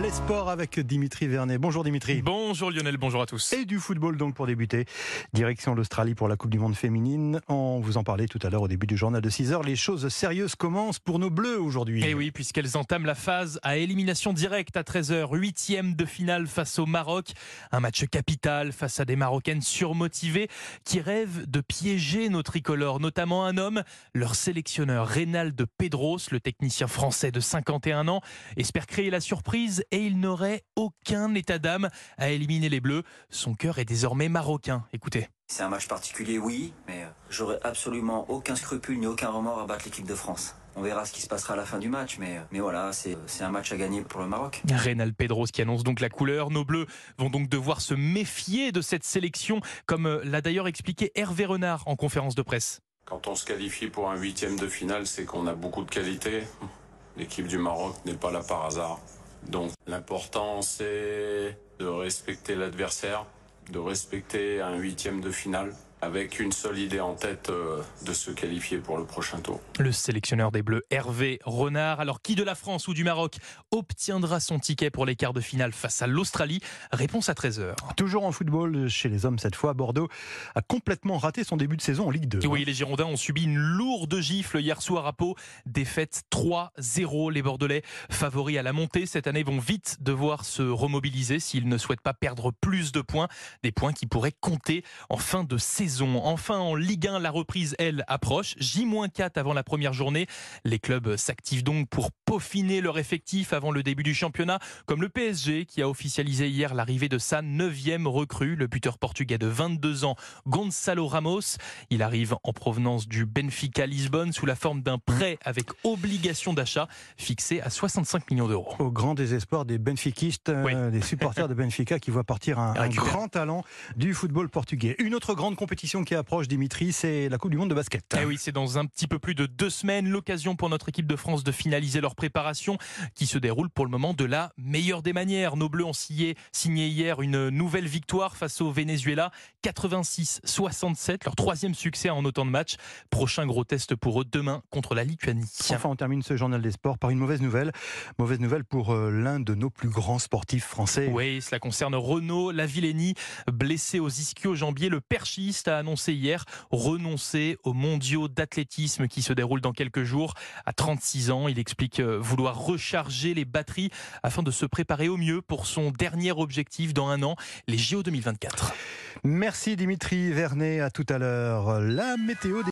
Les sports avec Dimitri Vernet. Bonjour Dimitri. Bonjour Lionel, bonjour à tous. Et du football donc pour débuter. Direction l'Australie pour la Coupe du Monde féminine. On vous en parlait tout à l'heure au début du journal de 6h. Les choses sérieuses commencent pour nos bleus aujourd'hui. Et Eh oui, puisqu'elles entament la phase à élimination directe à 13h, huitième de finale face au Maroc. Un match capital face à des Marocaines surmotivées qui rêvent de piéger nos tricolores, notamment un homme, leur sélectionneur Reynald Pedros, le technicien français de 51 ans, espère créer la surprise et il n'aurait aucun état d'âme à éliminer les Bleus. Son cœur est désormais marocain. Écoutez. C'est un match particulier, oui, mais euh, j'aurais absolument aucun scrupule ni aucun remords à battre l'équipe de France. On verra ce qui se passera à la fin du match, mais, euh, mais voilà, c'est c'est un match à gagner pour le Maroc. Reynald Pedros qui annonce donc la couleur. Nos Bleus vont donc devoir se méfier de cette sélection, comme euh, l'a d'ailleurs expliqué Hervé Renard en conférence de presse. Quand on se qualifie pour un huitième de finale, c'est qu'on a beaucoup de qualité. L'équipe du Maroc n'est pas là par hasard. Donc l'important c'est de respecter l'adversaire, de respecter un huitième de finale avec une seule idée en tête euh, de se qualifier pour le prochain tour. Le sélectionneur des Bleus, Hervé Renard. Alors, qui de la France ou du Maroc obtiendra son ticket pour les quarts de finale face à l'Australie? Réponse à 13h. Toujours en football chez les hommes cette fois, Bordeaux a complètement raté son début de saison en Ligue 2. Oui, les Girondins ont subi une lourde gifle hier soir à Pau. Défaite 3-0. Les Bordelais, favoris à la montée cette année, vont vite devoir se remobiliser s'ils ne souhaitent pas perdre plus de points. Des points qui pourraient compter en fin de saison. Enfin, en Ligue 1, la reprise, elle, approche. J-4 avant la première journée. Les clubs s'activent donc pour peaufiner leur effectif avant le début du championnat, comme le PSG qui a officialisé hier l'arrivée de sa neuvième recrue, le buteur portugais de 22 ans, Gonzalo Ramos. Il arrive en provenance du Benfica Lisbonne sous la forme d'un prêt avec obligation d'achat fixé à 65 millions d'euros. Au grand désespoir des benfiquistes, euh, des supporters de Benfica qui voient partir un, grand talent du football portugais. Une autre grande compétition qui approche, Dimitri, c'est la Coupe du Monde de basket. Eh oui, c'est dans un petit peu plus de deux semaines l'occasion pour notre équipe de France de finaliser leur préparation qui se déroule pour le moment de la meilleure des manières. Nos Bleus ont signé, signé hier une nouvelle victoire face au Venezuela, 86-67, leur troisième succès en autant de matchs. Prochain gros test pour eux demain contre la Lituanie. Enfin, on termine ce journal des sports par une mauvaise nouvelle. Mauvaise nouvelle pour euh, l'un de nos plus grands sportifs français. Oui, cela concerne Renaud Lavillenie, blessé aux ischio-jambiers. Le perchiste a annoncé hier renoncer aux mondiaux d'athlétisme qui se déroulent dans quelques jours. À 36 ans, il explique euh, vouloir recharger les batteries afin de se préparer au mieux pour son dernier objectif dans un an, les JO 2024. Merci Dimitri Vernet, à tout à l'heure. La météo des